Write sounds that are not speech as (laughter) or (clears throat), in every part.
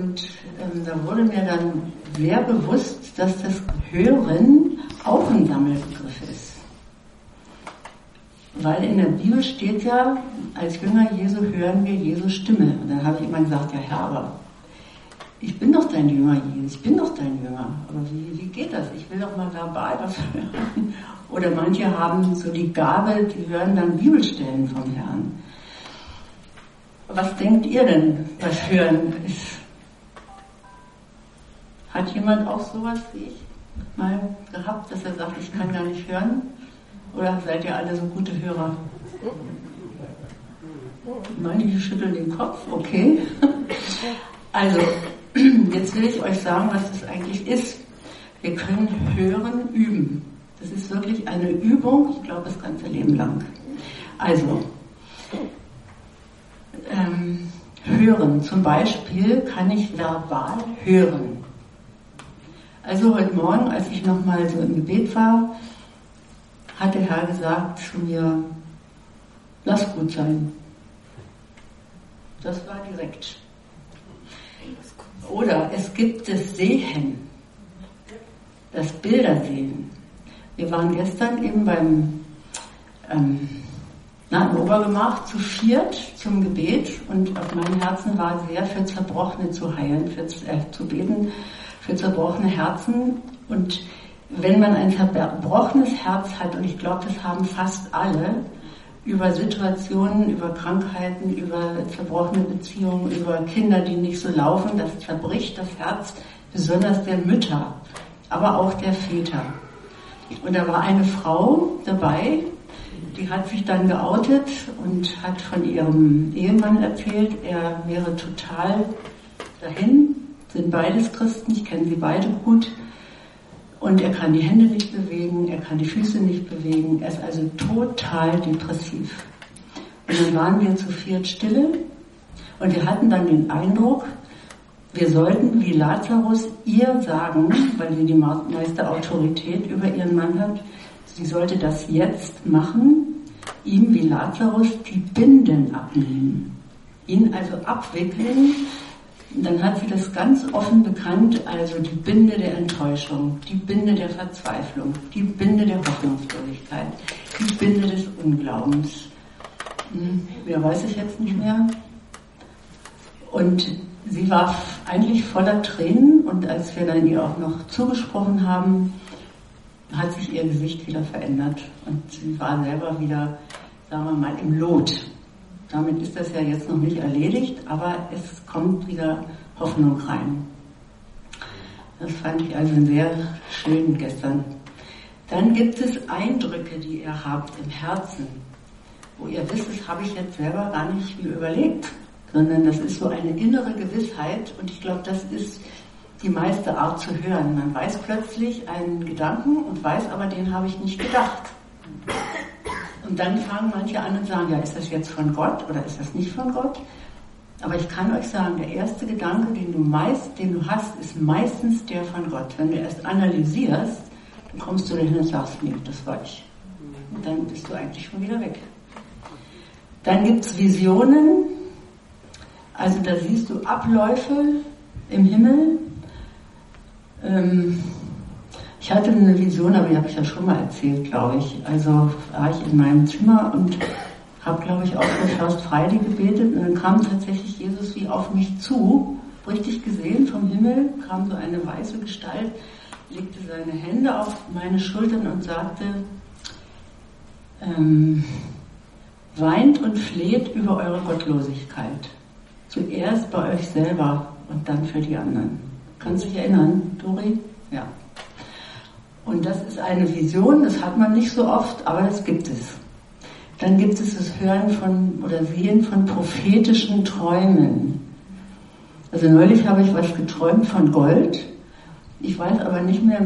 Und ähm, da wurde mir dann sehr bewusst, dass das Hören auch ein Sammelbegriff ist. Weil in der Bibel steht ja, als Jünger Jesu hören wir Jesu Stimme. Und dann habe ich immer gesagt, ja Herr, aber ich bin doch dein Jünger, Jesus, ich bin doch dein Jünger. Aber wie, wie geht das? Ich will doch mal verbal was (laughs) hören. Oder manche haben so die Gabe, die hören dann Bibelstellen vom Herrn. Was denkt ihr denn, was Hören ist? Hat jemand auch sowas wie ich mal gehabt, dass er sagt, ich kann gar nicht hören? Oder seid ihr alle so gute Hörer? Manche schütteln den Kopf, okay. Also, jetzt will ich euch sagen, was das eigentlich ist. Wir können Hören üben. Das ist wirklich eine Übung, ich glaube, das ganze Leben lang. Also, ähm, hören. Zum Beispiel kann ich verbal hören. Also heute Morgen, als ich nochmal so im Gebet war, hat der Herr gesagt zu mir, lass gut sein. Das war direkt. Oder es gibt das Sehen, das Bildersehen. Wir waren gestern eben beim ähm, na, Obergemach zu viert zum Gebet und auf meinem Herzen war sehr für Zerbrochene zu heilen, für, äh, zu beten, für zerbrochene Herzen. Und wenn man ein zerbrochenes Herz hat, und ich glaube, das haben fast alle, über Situationen, über Krankheiten, über zerbrochene Beziehungen, über Kinder, die nicht so laufen, das zerbricht das Herz, besonders der Mütter, aber auch der Väter. Und da war eine Frau dabei, die hat sich dann geoutet und hat von ihrem Ehemann erzählt, er wäre total dahin, sind beides Christen, ich kenne sie beide gut. Und er kann die Hände nicht bewegen, er kann die Füße nicht bewegen, er ist also total depressiv. Und dann waren wir zu viert stille und wir hatten dann den Eindruck, wir sollten wie Lazarus ihr sagen, weil sie die meiste Autorität über ihren Mann hat, sie sollte das jetzt machen, ihm wie Lazarus die Binden abnehmen, ihn also abwickeln. Dann hat sie das ganz offen bekannt, also die Binde der Enttäuschung, die Binde der Verzweiflung, die Binde der Hoffnungslosigkeit, die Binde des Unglaubens. Hm, wer weiß ich jetzt nicht mehr. Und sie war eigentlich voller Tränen und als wir dann ihr auch noch zugesprochen haben, hat sich ihr Gesicht wieder verändert und sie war selber wieder, sagen wir mal, im Lot. Damit ist das ja jetzt noch nicht erledigt, aber es kommt wieder Hoffnung rein. Das fand ich also sehr schön gestern. Dann gibt es Eindrücke, die ihr habt im Herzen, wo ihr wisst, das habe ich jetzt selber gar nicht viel überlegt, sondern das ist so eine innere Gewissheit und ich glaube, das ist die meiste Art zu hören. Man weiß plötzlich einen Gedanken und weiß aber, den habe ich nicht gedacht. Und dann fangen manche an und sagen, ja, ist das jetzt von Gott oder ist das nicht von Gott? Aber ich kann euch sagen, der erste Gedanke, den du meist, den du hast, ist meistens der von Gott. Wenn du erst analysierst, dann kommst du dahin und sagst, nee, das war ich. Und dann bist du eigentlich schon wieder weg. Dann gibt es Visionen, also da siehst du Abläufe im Himmel, ähm, ich hatte eine Vision, aber die habe ich ja schon mal erzählt, glaube ich. Also war ich in meinem Zimmer und habe, glaube ich, auch für First Friday gebetet und dann kam tatsächlich Jesus wie auf mich zu, richtig gesehen vom Himmel, kam so eine weiße Gestalt, legte seine Hände auf meine Schultern und sagte, ähm, weint und fleht über eure Gottlosigkeit. Zuerst bei euch selber und dann für die anderen. Kannst du dich erinnern, Dori? Ja. Und das ist eine Vision, das hat man nicht so oft, aber das gibt es. Dann gibt es das Hören von oder Sehen von prophetischen Träumen. Also neulich habe ich was geträumt von Gold. Ich weiß aber nicht mehr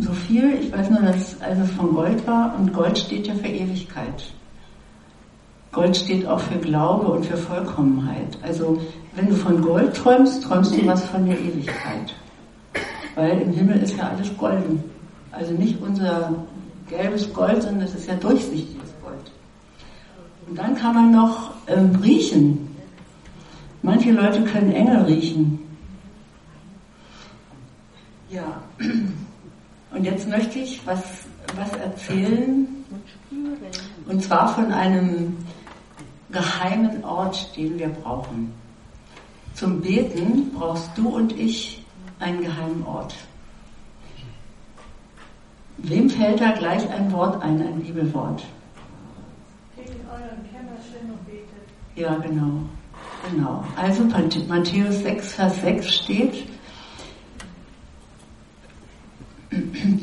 so viel. Ich weiß nur, dass es von Gold war und Gold steht ja für Ewigkeit. Gold steht auch für Glaube und für Vollkommenheit. Also wenn du von Gold träumst, träumst du was von der Ewigkeit. Weil im Himmel ist ja alles golden. Also nicht unser gelbes Gold, sondern das ist ja durchsichtiges Gold. Und dann kann man noch ähm, riechen. Manche Leute können Engel riechen. Ja, und jetzt möchte ich was, was erzählen, und zwar von einem geheimen Ort, den wir brauchen. Zum Beten brauchst du und ich einen geheimen Ort. Wem fällt da gleich ein Wort ein, ein Bibelwort? Ja, genau. Genau. Also Matthäus 6, Vers 6 steht,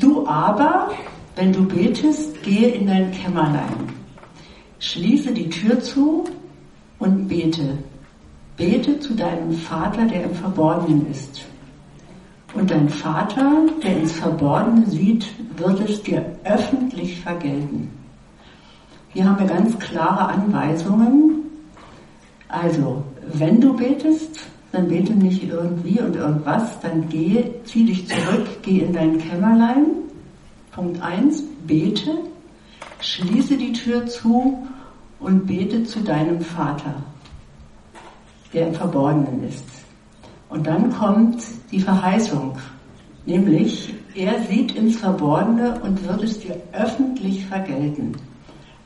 du aber, wenn du betest, gehe in dein Kämmerlein, schließe die Tür zu und bete. Bete zu deinem Vater, der im Verborgenen ist. Und dein Vater, der ins Verborgene sieht, wird es dir öffentlich vergelten. Hier haben wir ganz klare Anweisungen. Also, wenn du betest, dann bete nicht irgendwie und irgendwas, dann geh, zieh dich zurück, geh in dein Kämmerlein. Punkt 1, bete, schließe die Tür zu und bete zu deinem Vater, der im Verborgenen ist. Und dann kommt die Verheißung, nämlich er sieht ins Verborgene und wird es dir öffentlich vergelten.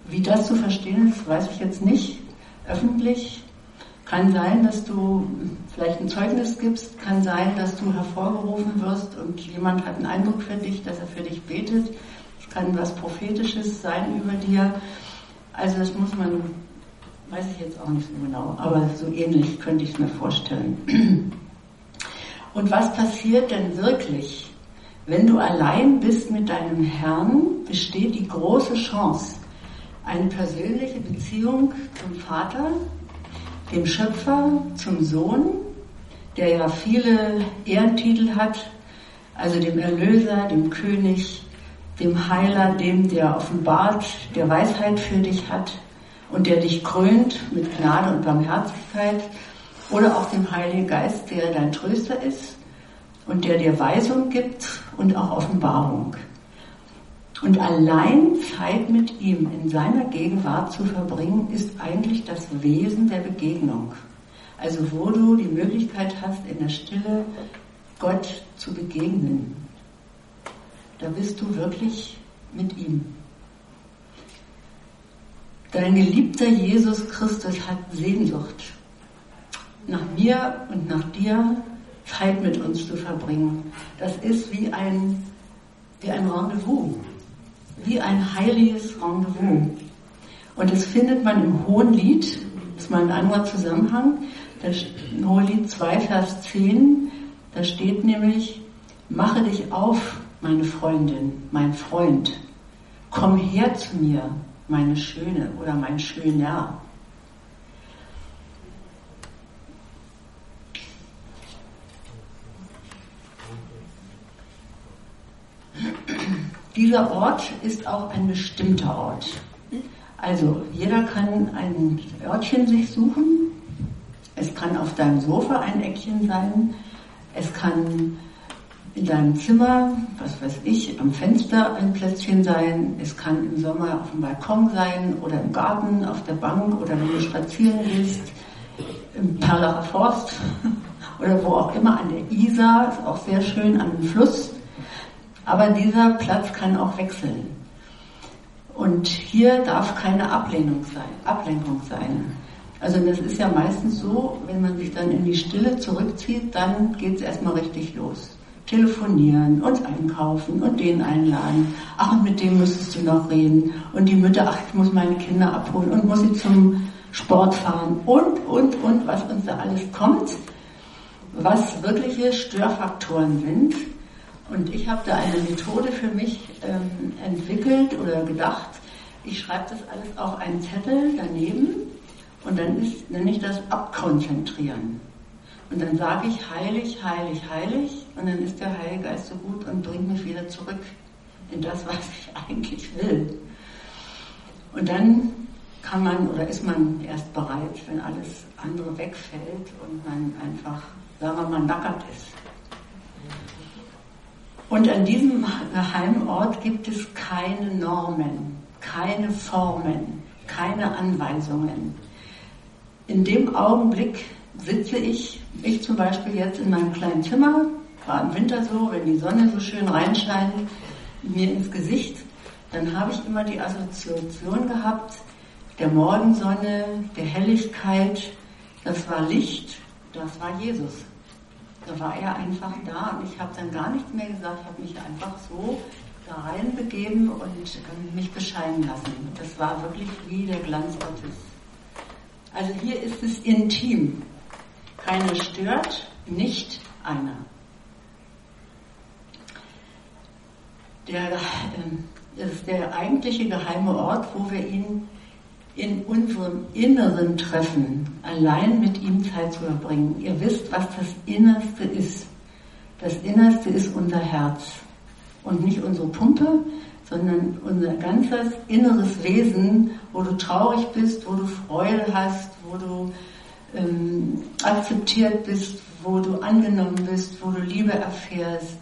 Wie das zu verstehen ist, weiß ich jetzt nicht. Öffentlich kann sein, dass du vielleicht ein Zeugnis gibst, kann sein, dass du hervorgerufen wirst und jemand hat einen Eindruck für dich, dass er für dich betet. Es kann was Prophetisches sein über dir. Also das muss man, weiß ich jetzt auch nicht so genau, aber so ähnlich könnte ich es mir vorstellen. Und was passiert denn wirklich? Wenn du allein bist mit deinem Herrn, besteht die große Chance, eine persönliche Beziehung zum Vater, dem Schöpfer, zum Sohn, der ja viele Ehrentitel hat, also dem Erlöser, dem König, dem Heiler, dem, der offenbart, der Weisheit für dich hat und der dich krönt mit Gnade und Barmherzigkeit, oder auch dem Heiligen Geist, der dein Tröster ist und der dir Weisung gibt und auch Offenbarung. Und allein Zeit mit ihm in seiner Gegenwart zu verbringen, ist eigentlich das Wesen der Begegnung. Also wo du die Möglichkeit hast, in der Stille Gott zu begegnen. Da bist du wirklich mit ihm. Dein geliebter Jesus Christus hat Sehnsucht nach mir und nach dir Zeit mit uns zu verbringen. Das ist wie ein, wie ein Rendezvous wie ein heiliges Rendezvous. Und das findet man im Hohen Lied, das ist mal ein anderer Zusammenhang, das Hohelied 2, Vers 10, da steht nämlich, mache dich auf, meine Freundin, mein Freund, komm her zu mir, meine Schöne oder mein Schöner. Dieser Ort ist auch ein bestimmter Ort. Also jeder kann ein Örtchen sich suchen. Es kann auf deinem Sofa ein Eckchen sein. Es kann in deinem Zimmer, was weiß ich, am Fenster ein Plätzchen sein. Es kann im Sommer auf dem Balkon sein oder im Garten, auf der Bank oder wenn du spazieren gehst, im Perlacher Forst (laughs) oder wo auch immer, an der Isar, ist auch sehr schön, an dem Fluss. Aber dieser Platz kann auch wechseln. Und hier darf keine Ablehnung sein, Ablenkung sein. Also das ist ja meistens so, wenn man sich dann in die Stille zurückzieht, dann geht es erstmal richtig los. Telefonieren und einkaufen und den einladen. Ach, und mit dem müsstest du noch reden. Und die Mütter, ach, ich muss meine Kinder abholen und muss sie zum Sport fahren und, und, und, was uns da alles kommt, was wirkliche Störfaktoren sind und ich habe da eine Methode für mich ähm, entwickelt oder gedacht. Ich schreibe das alles auf einen Zettel daneben und dann ist, nenne ich das Abkonzentrieren. Und dann sage ich heilig, heilig, heilig und dann ist der Heilige Geist so gut und bringt mich wieder zurück in das, was ich (laughs) eigentlich will. Und dann kann man oder ist man erst bereit, wenn alles andere wegfällt und man einfach, sagen wir mal, nackert ist. Und an diesem geheimen Ort gibt es keine Normen, keine Formen, keine Anweisungen. In dem Augenblick sitze ich, ich zum Beispiel jetzt in meinem kleinen Zimmer, war im Winter so, wenn die Sonne so schön reinscheint, mir ins Gesicht, dann habe ich immer die Assoziation gehabt, der Morgensonne, der Helligkeit, das war Licht, das war Jesus. Da war er einfach da und ich habe dann gar nichts mehr gesagt, habe mich einfach so da reinbegeben und ähm, mich bescheiden lassen. Das war wirklich wie der Glanz Gottes. Also hier ist es intim. Keiner stört, nicht einer. Der, äh, ist der eigentliche geheime Ort, wo wir ihn in unserem Inneren treffen, allein mit ihm Zeit zu verbringen. Ihr wisst, was das Innerste ist. Das Innerste ist unser Herz und nicht unsere Pumpe, sondern unser ganzes inneres Wesen, wo du traurig bist, wo du Freude hast, wo du ähm, akzeptiert bist, wo du angenommen bist, wo du Liebe erfährst.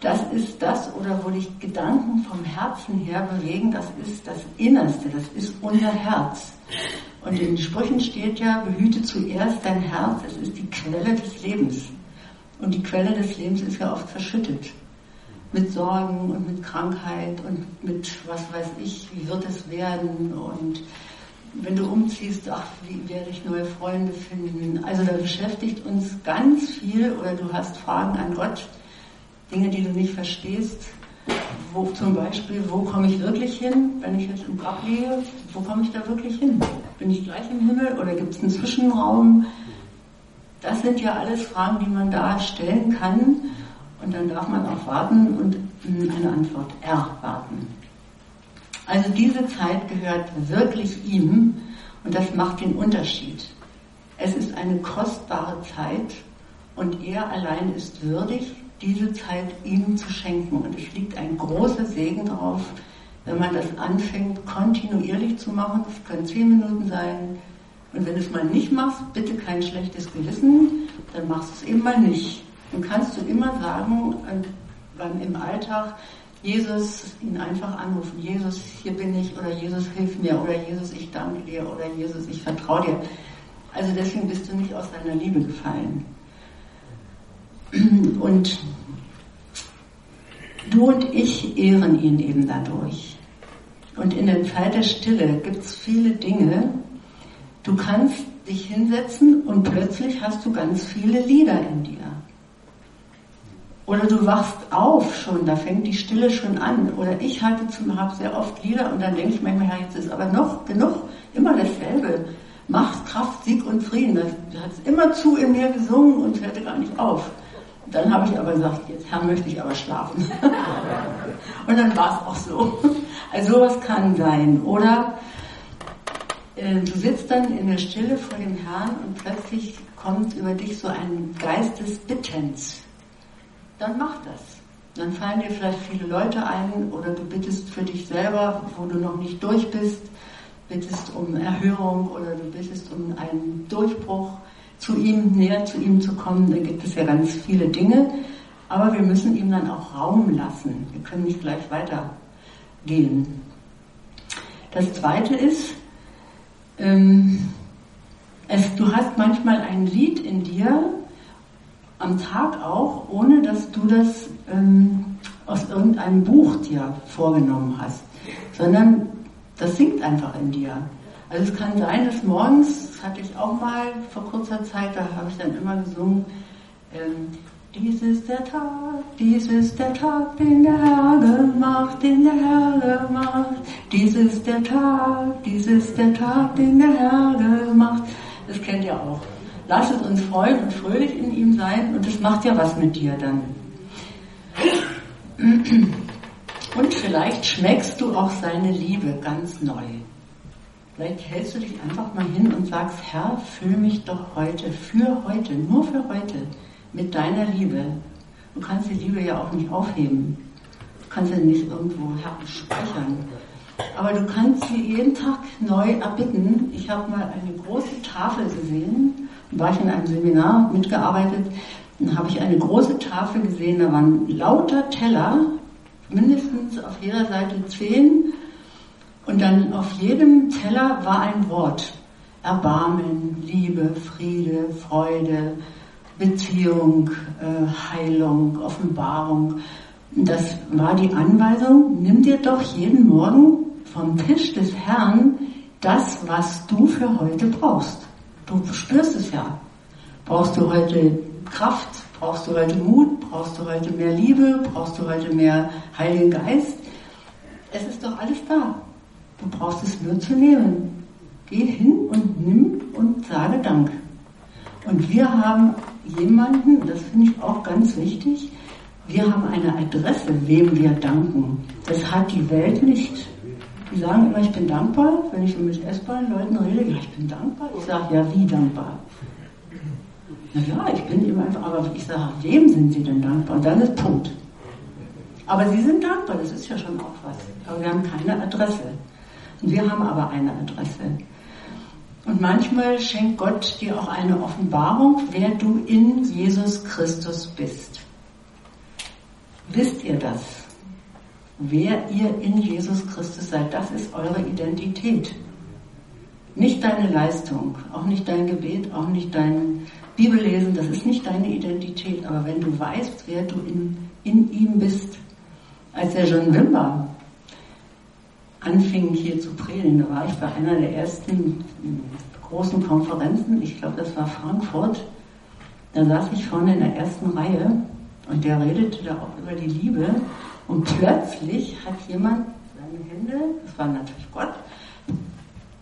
Das ist das, oder wo dich Gedanken vom Herzen her bewegen, das ist das Innerste, das ist unser Herz. Und in den Sprüchen steht ja, behüte zuerst dein Herz, es ist die Quelle des Lebens. Und die Quelle des Lebens ist ja oft verschüttet. Mit Sorgen und mit Krankheit und mit, was weiß ich, wie wird es werden und wenn du umziehst, ach, wie werde ich neue Freunde finden? Also da beschäftigt uns ganz viel oder du hast Fragen an Gott, Dinge, die du nicht verstehst. Wo zum Beispiel, wo komme ich wirklich hin, wenn ich jetzt im Grab liege? Wo komme ich da wirklich hin? Bin ich gleich im Himmel oder gibt es einen Zwischenraum? Das sind ja alles Fragen, die man da stellen kann. Und dann darf man auch warten und eine Antwort erwarten. Also diese Zeit gehört wirklich ihm und das macht den Unterschied. Es ist eine kostbare Zeit und er allein ist würdig, diese Zeit ihm zu schenken. Und es liegt ein großer Segen drauf, wenn man das anfängt, kontinuierlich zu machen. Das können zehn Minuten sein. Und wenn du es mal nicht machst, bitte kein schlechtes Gewissen, dann machst du es eben mal nicht. Dann kannst du immer sagen, beim, im Alltag, Jesus ihn einfach anrufen. Jesus, hier bin ich oder Jesus, hilf mir oder Jesus, ich danke dir oder Jesus, ich vertraue dir. Also deswegen bist du nicht aus deiner Liebe gefallen. Und du und ich ehren ihn eben dadurch. Und in der Zeit der Stille gibt es viele Dinge. Du kannst dich hinsetzen und plötzlich hast du ganz viele Lieder in dir. Oder du wachst auf schon, da fängt die Stille schon an. Oder ich hatte zum, habe sehr oft Lieder und dann denke ich manchmal, ja, jetzt ist aber noch genug, immer dasselbe. Macht, Kraft, Sieg und Frieden. Hat es immer zu in mir gesungen und hörte gar nicht auf. Dann habe ich aber gesagt, jetzt Herr, möchte ich aber schlafen. (laughs) und dann war es auch so. Also sowas kann sein. Oder äh, du sitzt dann in der Stille vor dem Herrn und plötzlich kommt über dich so ein Geist des Bittens dann mach das. Dann fallen dir vielleicht viele Leute ein oder du bittest für dich selber, wo du noch nicht durch bist, bittest um Erhörung oder du bittest um einen Durchbruch, zu ihm, näher zu ihm zu kommen. Da gibt es ja ganz viele Dinge, aber wir müssen ihm dann auch Raum lassen. Wir können nicht gleich weitergehen. Das zweite ist, ähm, es, du hast manchmal ein Lied in dir, am Tag auch, ohne dass du das ähm, aus irgendeinem Buch dir vorgenommen hast, sondern das singt einfach in dir. Also es kann sein, dass morgens, das hatte ich auch mal vor kurzer Zeit, da habe ich dann immer gesungen, ähm, dies ist der Tag, dies ist der Tag, den der Herr gemacht, den der Herr gemacht. Dies ist der Tag, dies ist der Tag, den der Herr gemacht. Das kennt ihr auch. Lass es uns freuen und fröhlich in ihm sein und es macht ja was mit dir dann. Und vielleicht schmeckst du auch seine Liebe ganz neu. Vielleicht hältst du dich einfach mal hin und sagst, Herr, füll mich doch heute, für heute, nur für heute, mit deiner Liebe. Du kannst die Liebe ja auch nicht aufheben. Du kannst sie nicht irgendwo speichern. Aber du kannst sie jeden Tag neu erbitten. Ich habe mal eine große Tafel gesehen war ich in einem Seminar mitgearbeitet, dann habe ich eine große Tafel gesehen, da waren lauter Teller, mindestens auf jeder Seite zehn, und dann auf jedem Teller war ein Wort. Erbarmen, Liebe, Friede, Freude, Beziehung, äh, Heilung, Offenbarung. Das war die Anweisung, nimm dir doch jeden Morgen vom Tisch des Herrn das, was du für heute brauchst. Du spürst es ja. Brauchst du heute Kraft? Brauchst du heute Mut? Brauchst du heute mehr Liebe? Brauchst du heute mehr Heiligen Geist? Es ist doch alles da. Du brauchst es nur zu nehmen. Geh hin und nimm und sage Dank. Und wir haben jemanden, das finde ich auch ganz wichtig, wir haben eine Adresse, wem wir danken. Das hat die Welt nicht. Die sagen immer, ich bin dankbar. Wenn ich mit S-Bahn-Leuten rede, ja, ich bin dankbar. Ich sage, ja, wie dankbar? Na ja, ich bin immer einfach, aber ich sage, wem sind Sie denn dankbar? Und dann ist Punkt. Aber Sie sind dankbar, das ist ja schon auch was. Aber wir haben keine Adresse. Wir haben aber eine Adresse. Und manchmal schenkt Gott dir auch eine Offenbarung, wer du in Jesus Christus bist. Wisst ihr das? Wer ihr in Jesus Christus seid, das ist eure Identität. Nicht deine Leistung, auch nicht dein Gebet, auch nicht dein Bibellesen, das ist nicht deine Identität. Aber wenn du weißt, wer du in, in ihm bist, als der John Wimber anfing hier zu predigen, da war ich bei einer der ersten großen Konferenzen, ich glaube das war Frankfurt, da saß ich vorne in der ersten Reihe und der redete da auch über die Liebe und plötzlich hat jemand seine Hände, das war natürlich Gott,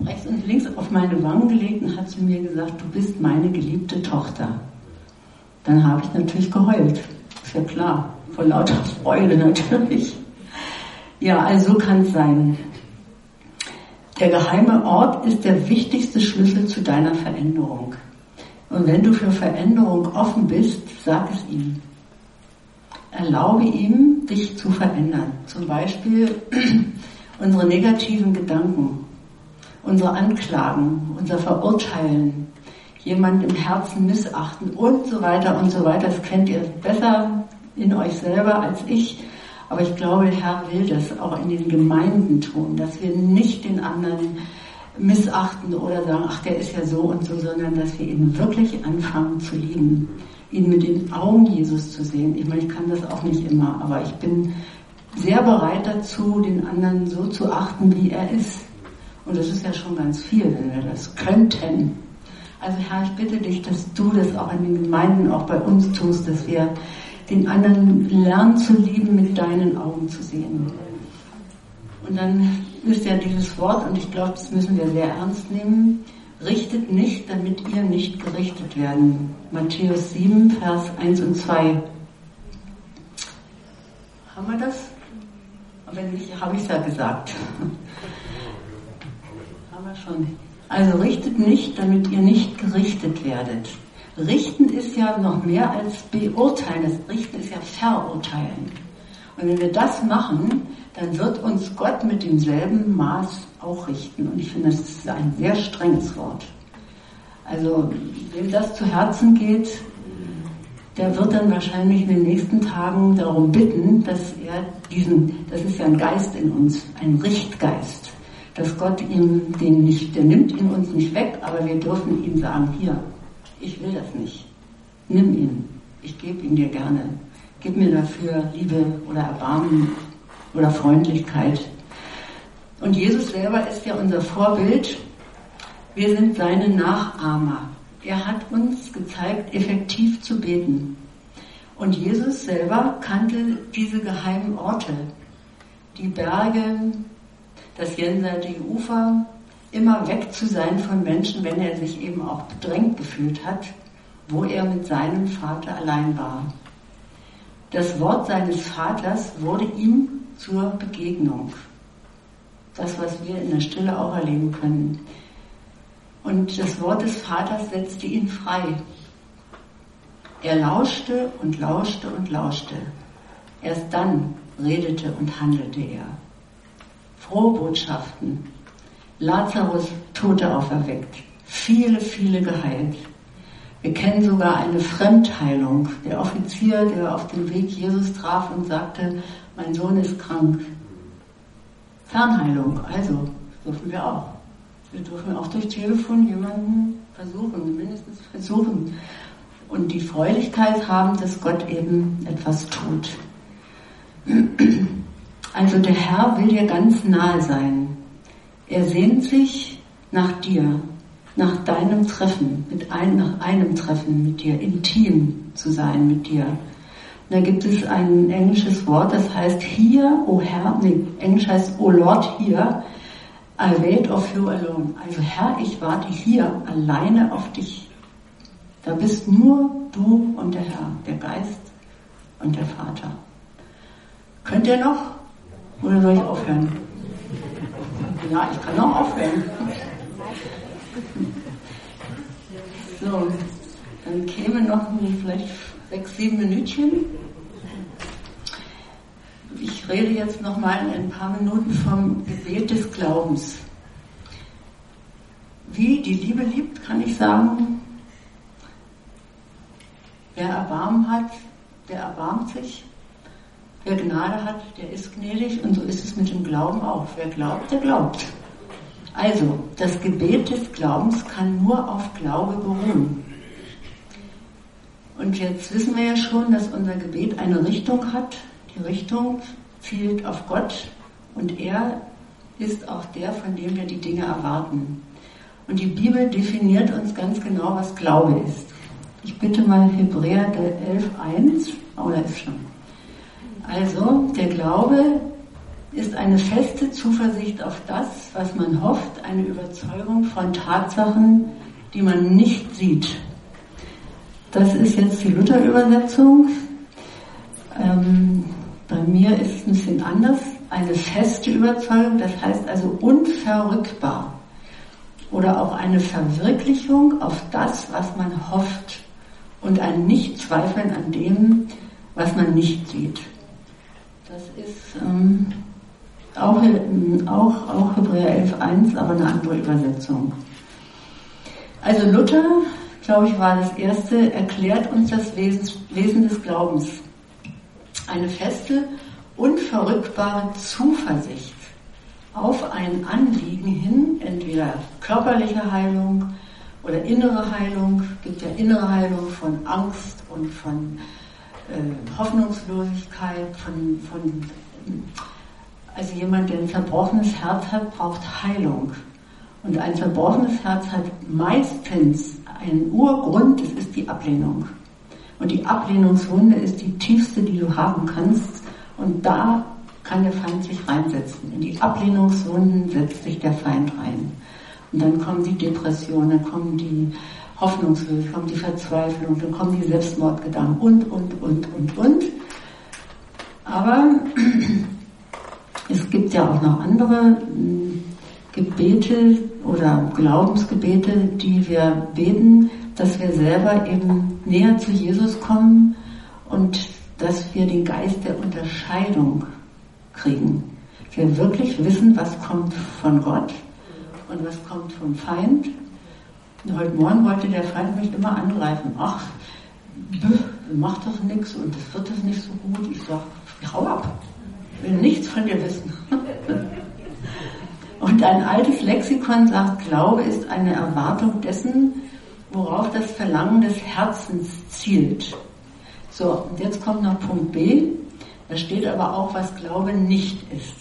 rechts und links auf meine Wangen gelegt und hat zu mir gesagt, du bist meine geliebte Tochter. Dann habe ich natürlich geheult, ist ja klar, vor lauter Freude natürlich. Ja, also so kann es sein. Der geheime Ort ist der wichtigste Schlüssel zu deiner Veränderung. Und wenn du für Veränderung offen bist, sag es ihm. Erlaube ihm, dich zu verändern. Zum Beispiel (clears throat) unsere negativen Gedanken, unsere Anklagen, unser Verurteilen, jemand im Herzen missachten und so weiter und so weiter. Das kennt ihr besser in euch selber als ich. Aber ich glaube, Herr will das auch in den Gemeinden tun, dass wir nicht den anderen missachten oder sagen, ach, der ist ja so und so, sondern dass wir ihn wirklich anfangen zu lieben, ihn mit den Augen Jesus zu sehen. Ich meine, ich kann das auch nicht immer, aber ich bin sehr bereit dazu, den anderen so zu achten, wie er ist. Und das ist ja schon ganz viel, wenn wir das könnten. Also Herr, ich bitte dich, dass du das auch in den Gemeinden, auch bei uns tust, dass wir den anderen lernen zu lieben, mit deinen Augen zu sehen. Und dann ist ja dieses Wort, und ich glaube, das müssen wir sehr ernst nehmen, richtet nicht, damit ihr nicht gerichtet werden. Matthäus 7, Vers 1 und 2. Haben wir das? Wenn nicht, habe ich es ja gesagt. Haben wir schon. Also richtet nicht, damit ihr nicht gerichtet werdet. Richten ist ja noch mehr als beurteilen. Das Richten ist ja verurteilen. Und wenn wir das machen, dann wird uns Gott mit demselben Maß auch richten. Und ich finde, das ist ein sehr strenges Wort. Also, wem das zu Herzen geht, der wird dann wahrscheinlich in den nächsten Tagen darum bitten, dass er diesen, das ist ja ein Geist in uns, ein Richtgeist, dass Gott ihm den nicht, der nimmt ihn uns nicht weg, aber wir dürfen ihm sagen, hier, ich will das nicht. Nimm ihn. Ich gebe ihn dir gerne. Gib mir dafür Liebe oder Erbarmen oder Freundlichkeit. Und Jesus selber ist ja unser Vorbild. Wir sind seine Nachahmer. Er hat uns gezeigt, effektiv zu beten. Und Jesus selber kannte diese geheimen Orte, die Berge, das jenseitige Ufer, immer weg zu sein von Menschen, wenn er sich eben auch bedrängt gefühlt hat, wo er mit seinem Vater allein war. Das Wort seines Vaters wurde ihm zur Begegnung. Das, was wir in der Stille auch erleben können. Und das Wort des Vaters setzte ihn frei. Er lauschte und lauschte und lauschte. Erst dann redete und handelte er. Frohe Botschaften, Lazarus Tote auferweckt, viele, viele geheilt. Wir kennen sogar eine Fremdheilung. Der Offizier, der auf dem Weg Jesus traf und sagte, mein Sohn ist krank. Fernheilung, also dürfen wir auch. Wir dürfen auch durch Telefon jemanden versuchen, mindestens versuchen. und die Freudigkeit haben, dass Gott eben etwas tut. Also der Herr will dir ganz nahe sein. Er sehnt sich nach dir, nach deinem Treffen, mit ein, nach einem Treffen mit dir, intim zu sein mit dir. Und da gibt es ein englisches Wort, das heißt hier, o Herr, nee, Englisch heißt O Lord here, I wait of you alone. Also Herr, ich warte hier alleine auf dich. Da bist nur du und der Herr, der Geist und der Vater. Könnt ihr noch? Oder soll ich aufhören? Ja, ich kann noch aufhören. So, dann kämen noch vielleicht sechs, sieben Minütchen. Ich rede jetzt noch mal ein paar Minuten vom Gebet des Glaubens. Wie die Liebe liebt, kann ich sagen, wer Erbarmen hat, der erbarmt sich. Wer Gnade hat, der ist gnädig und so ist es mit dem Glauben auch. Wer glaubt, der glaubt. Also, das Gebet des Glaubens kann nur auf Glaube beruhen. Und jetzt wissen wir ja schon, dass unser Gebet eine Richtung hat. Die Richtung zielt auf Gott und er ist auch der, von dem wir die Dinge erwarten. Und die Bibel definiert uns ganz genau, was Glaube ist. Ich bitte mal Hebräer 11.1. Oh, da ist schon. Also, der Glaube ist eine feste Zuversicht auf das, was man hofft, eine Überzeugung von Tatsachen, die man nicht sieht. Das ist jetzt die Luther-Übersetzung. Ähm, bei mir ist es ein bisschen anders. Eine feste Überzeugung, das heißt also unverrückbar. Oder auch eine Verwirklichung auf das, was man hofft. Und ein Nichtzweifeln an dem, was man nicht sieht. Das ist ähm, auch, auch, auch Hebräer 11.1, aber eine andere Übersetzung. Also Luther, glaube ich, war das erste, erklärt uns das Wesen, Wesen des Glaubens. Eine feste, unverrückbare Zuversicht auf ein Anliegen hin, entweder körperliche Heilung oder innere Heilung, gibt ja innere Heilung von Angst und von äh, Hoffnungslosigkeit, von, von also jemand, der ein zerbrochenes Herz hat, braucht Heilung. Und ein zerbrochenes Herz hat meistens einen Urgrund, das ist die Ablehnung. Und die Ablehnungswunde ist die tiefste, die du haben kannst. Und da kann der Feind sich reinsetzen. In die Ablehnungswunden setzt sich der Feind rein. Und dann kommen die Depressionen, dann kommen die Hoffnungslosigkeit, kommt die Verzweiflung, dann kommen die Selbstmordgedanken und, und, und, und, und. Aber (clears throat) es gibt ja auch noch andere hm, Gebete oder Glaubensgebete, die wir beten, dass wir selber eben näher zu Jesus kommen und dass wir den Geist der Unterscheidung kriegen. Wir wirklich wissen, was kommt von Gott und was kommt vom Feind. Heute Morgen wollte der Feind mich immer angreifen. Ach, mach doch nichts und das wird das nicht so gut. Ich sag, hau ab will nichts von dir wissen. (laughs) Und ein altes Lexikon sagt, Glaube ist eine Erwartung dessen, worauf das Verlangen des Herzens zielt. So, und jetzt kommt noch Punkt B. Da steht aber auch, was Glaube nicht ist.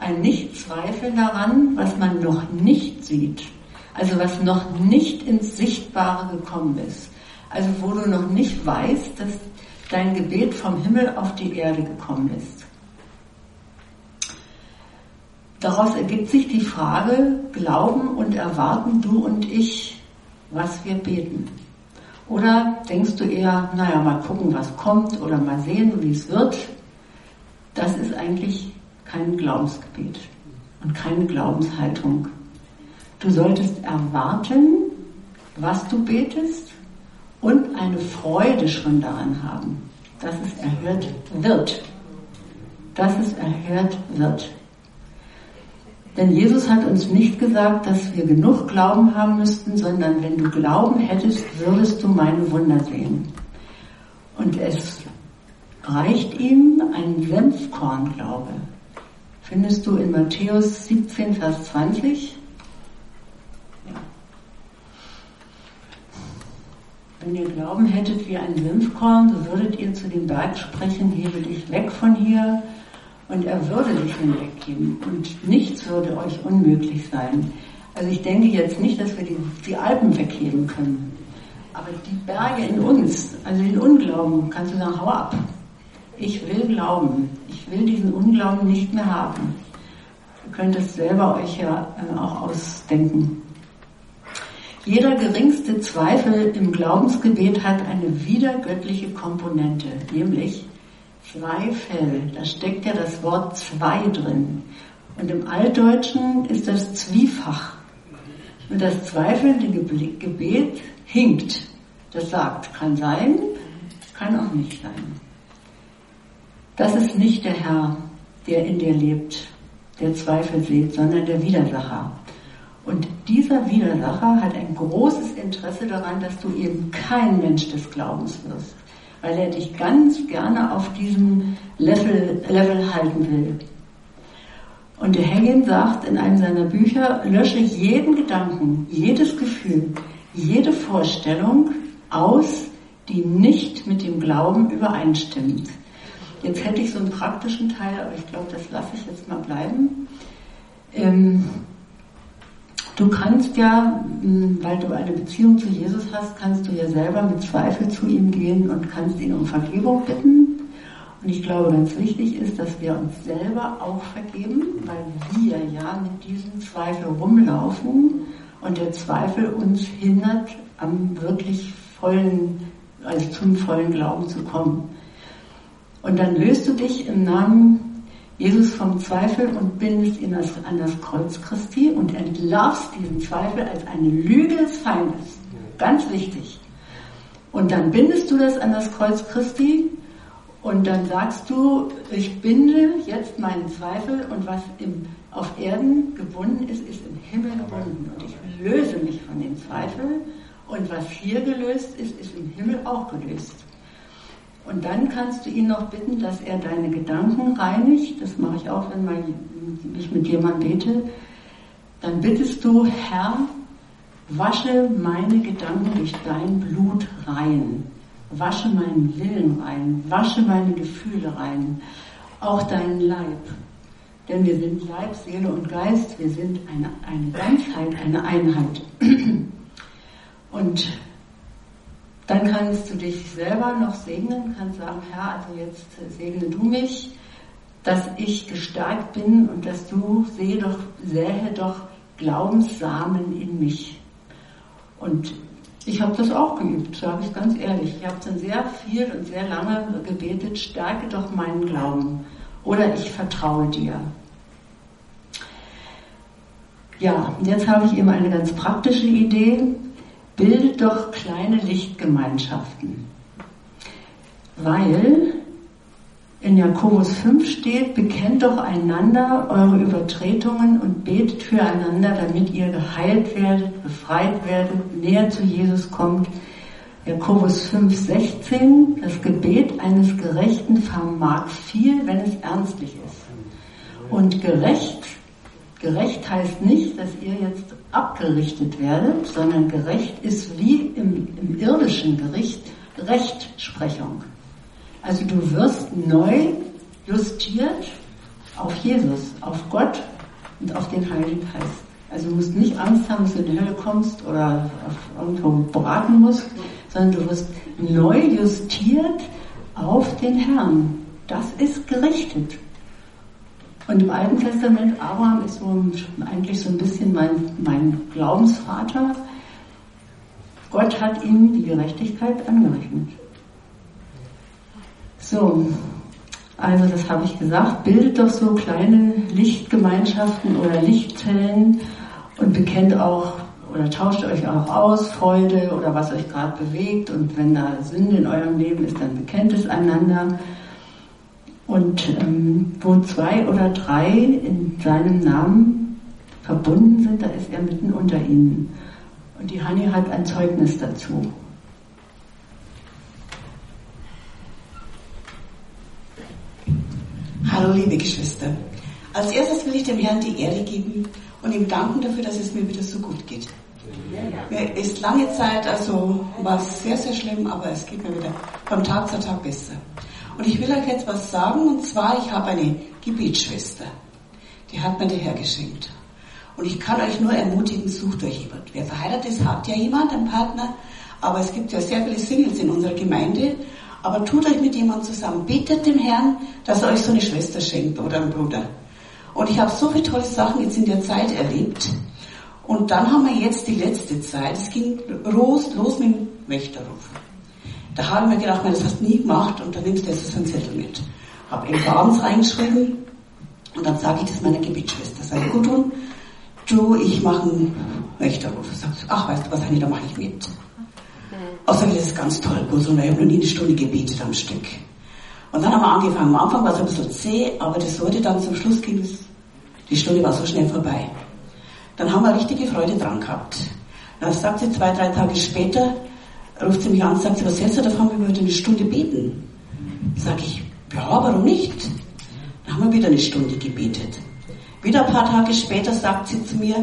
Ein Nichtzweifel daran, was man noch nicht sieht. Also was noch nicht ins Sichtbare gekommen ist. Also wo du noch nicht weißt, dass dein Gebet vom Himmel auf die Erde gekommen ist. Daraus ergibt sich die Frage, glauben und erwarten du und ich, was wir beten? Oder denkst du eher, naja, mal gucken, was kommt oder mal sehen, wie es wird? Das ist eigentlich kein Glaubensgebet und keine Glaubenshaltung. Du solltest erwarten, was du betest und eine Freude schon daran haben, dass es erhört wird. Dass es erhört wird. Denn Jesus hat uns nicht gesagt, dass wir genug Glauben haben müssten, sondern wenn du Glauben hättest, würdest du meine Wunder sehen. Und es reicht ihm ein Senfkornglaube. Findest du in Matthäus 17, Vers 20? Wenn ihr Glauben hättet wie ein Senfkorn, so würdet ihr zu dem Berg sprechen, hebe dich weg von hier, und er würde dich hinweggeben und nichts würde euch unmöglich sein. Also ich denke jetzt nicht, dass wir die, die Alpen wegheben können, aber die Berge in uns, also den Unglauben, kannst du sagen, hau ab. Ich will glauben. Ich will diesen Unglauben nicht mehr haben. Ihr könnt es selber euch ja äh, auch ausdenken. Jeder geringste Zweifel im Glaubensgebet hat eine wiedergöttliche Komponente, nämlich Zweifel. Da steckt ja das Wort zwei drin. Und im Altdeutschen ist das Zwiefach. Und das zweifelnde Gebet hinkt. Das sagt, kann sein, kann auch nicht sein. Das ist nicht der Herr, der in dir lebt, der Zweifel sieht, sondern der Widersacher. Und dieser Widersacher hat ein großes Interesse daran, dass du eben kein Mensch des Glaubens wirst, weil er dich ganz gerne auf diesem Level, Level halten will. Und der Hengin sagt in einem seiner Bücher, lösche jeden Gedanken, jedes Gefühl, jede Vorstellung aus, die nicht mit dem Glauben übereinstimmt. Jetzt hätte ich so einen praktischen Teil, aber ich glaube, das lasse ich jetzt mal bleiben. Ähm, du kannst ja, hm, weil du eine Beziehung zu Jesus hast, kannst du ja selber mit Zweifel zu ihm gehen und kannst ihn um Vergebung bitten. Und ich glaube, ganz wichtig ist, dass wir uns selber auch vergeben, weil wir ja mit diesem Zweifel rumlaufen und der Zweifel uns hindert, am wirklich vollen, also zum vollen Glauben zu kommen. Und dann löst du dich im Namen Jesus vom Zweifel und bindest ihn an das Kreuz Christi und entlarvst diesen Zweifel als eine Lüge des Feindes. Ganz wichtig. Und dann bindest du das an das Kreuz Christi und dann sagst du, ich binde jetzt meinen Zweifel und was im, auf Erden gebunden ist, ist im Himmel gebunden. Und ich löse mich von dem Zweifel und was hier gelöst ist, ist im Himmel auch gelöst. Und dann kannst du ihn noch bitten, dass er deine Gedanken reinigt. Das mache ich auch, wenn ich mit jemandem bete. Dann bittest du, Herr, wasche meine Gedanken durch dein Blut rein. Wasche meinen Willen rein. Wasche meine Gefühle rein. Auch deinen Leib. Denn wir sind Leib, Seele und Geist. Wir sind eine, eine Ganzheit, eine Einheit. (clears throat) Und dann kannst du dich selber noch segnen, kannst sagen, Herr, also jetzt segne du mich, dass ich gestärkt bin und dass du sehe doch, sähe doch Glaubenssamen in mich. Und ich habe das auch geübt, sage ich ganz ehrlich. Ich habe dann sehr viel und sehr lange gebetet, stärke doch meinen Glauben oder ich vertraue dir. Ja, jetzt habe ich eben eine ganz praktische Idee bildet doch kleine Lichtgemeinschaften. Weil in Jakobus 5 steht, bekennt doch einander eure Übertretungen und betet füreinander, damit ihr geheilt werdet, befreit werdet, näher zu Jesus kommt. Jakobus 5, 16, das Gebet eines Gerechten vermag viel, wenn es ernstlich ist. Und gerecht, gerecht heißt nicht, dass ihr jetzt abgerichtet werdet, sondern gerecht ist wie im, im irdischen Gericht Rechtsprechung. Also du wirst neu justiert auf Jesus, auf Gott und auf den Heiligen Geist. Also du musst nicht Angst haben, dass du in die Hölle kommst oder irgendwo braten musst, sondern du wirst neu justiert auf den Herrn. Das ist gerichtet. Und im Alten Testament, Abraham ist so eigentlich so ein bisschen mein, mein Glaubensvater. Gott hat ihm die Gerechtigkeit angerechnet. So, also das habe ich gesagt, bildet doch so kleine Lichtgemeinschaften oder Lichtzellen und bekennt auch oder tauscht euch auch aus, Freude oder was euch gerade bewegt und wenn da Sünde in eurem Leben ist, dann bekennt es einander. Und ähm, wo zwei oder drei in seinem Namen verbunden sind, da ist er mitten unter ihnen. Und die Hanni hat ein Zeugnis dazu. Hallo liebe Geschwister. Als erstes will ich dem Herrn die Ehre geben und ihm danken dafür, dass es mir wieder so gut geht. Mir ist lange Zeit, also war es sehr, sehr schlimm, aber es geht mir wieder von Tag zu Tag besser. Und ich will euch jetzt was sagen, und zwar, ich habe eine Gebetsschwester. Die hat mir der Herr geschenkt. Und ich kann euch nur ermutigen, sucht euch jemand. Wer verheiratet ist, hat ja jemand, einen Partner. Aber es gibt ja sehr viele Singles in unserer Gemeinde. Aber tut euch mit jemandem zusammen. Betet dem Herrn, dass er euch so eine Schwester schenkt oder einen Bruder. Und ich habe so viele tolle Sachen jetzt in der Zeit erlebt. Und dann haben wir jetzt die letzte Zeit, es ging los, los mit dem Wächterruf. Da habe ich mir gedacht, das hast du nie gemacht und dann nimmst du jetzt so einen Zettel mit. Habe eben abends reingeschrieben und dann sage ich das meiner Gebetsschwester. Sage gut und du, ich mache einen Wächterruf. Sagst du, ach weißt du was, Hanni, da mache ich mit. Außer das ist ganz toll, Gudrun, weil ich habe noch nie eine Stunde gebetet am Stück. Und dann haben wir angefangen. Am Anfang war es ein bisschen zäh, aber das wurde dann zum Schluss ging es, die Stunde war so schnell vorbei. Dann haben wir richtige Freude dran gehabt. Dann sagt sie zwei, drei Tage später, ruft sie mich an und sagt, was hältst du davon, wenn wir heute eine Stunde beten? Sag ich, ja, warum nicht? Dann haben wir wieder eine Stunde gebetet. Wieder ein paar Tage später sagt sie zu mir,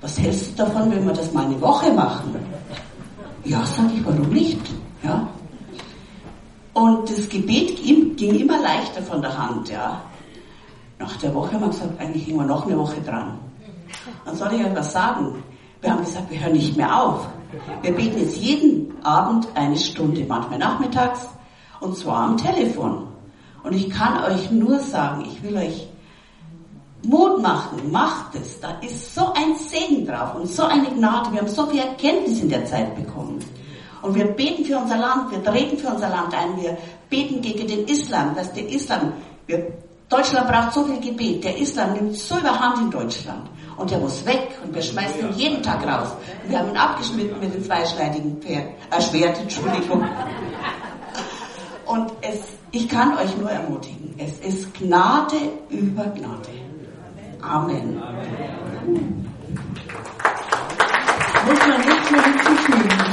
was hältst du davon, wenn wir das mal eine Woche machen? Ja, sag ich, warum nicht? Ja. Und das Gebet ging immer leichter von der Hand, ja. Nach der Woche haben wir gesagt, eigentlich hängen wir noch eine Woche dran. Dann soll ich euch was sagen. Wir haben gesagt, wir hören nicht mehr auf. Wir beten jetzt jeden Abend eine Stunde, manchmal nachmittags, und zwar am Telefon. Und ich kann euch nur sagen, ich will euch Mut machen, macht es. Da ist so ein Segen drauf und so eine Gnade. Wir haben so viel Erkenntnis in der Zeit bekommen. Und wir beten für unser Land, wir treten für unser Land ein, wir beten gegen den Islam, dass der Islam, wir, Deutschland braucht so viel Gebet, der Islam nimmt so überhand in Deutschland und der muss weg und wir schmeißen ihn jeden Tag raus. Und wir haben ihn abgeschnitten mit dem zweischneidigen Pferd, äh, Schwert, Entschuldigung. Und es, ich kann euch nur ermutigen, es ist Gnade über Gnade. Amen. Amen. Muss man nicht mehr hinzufügen.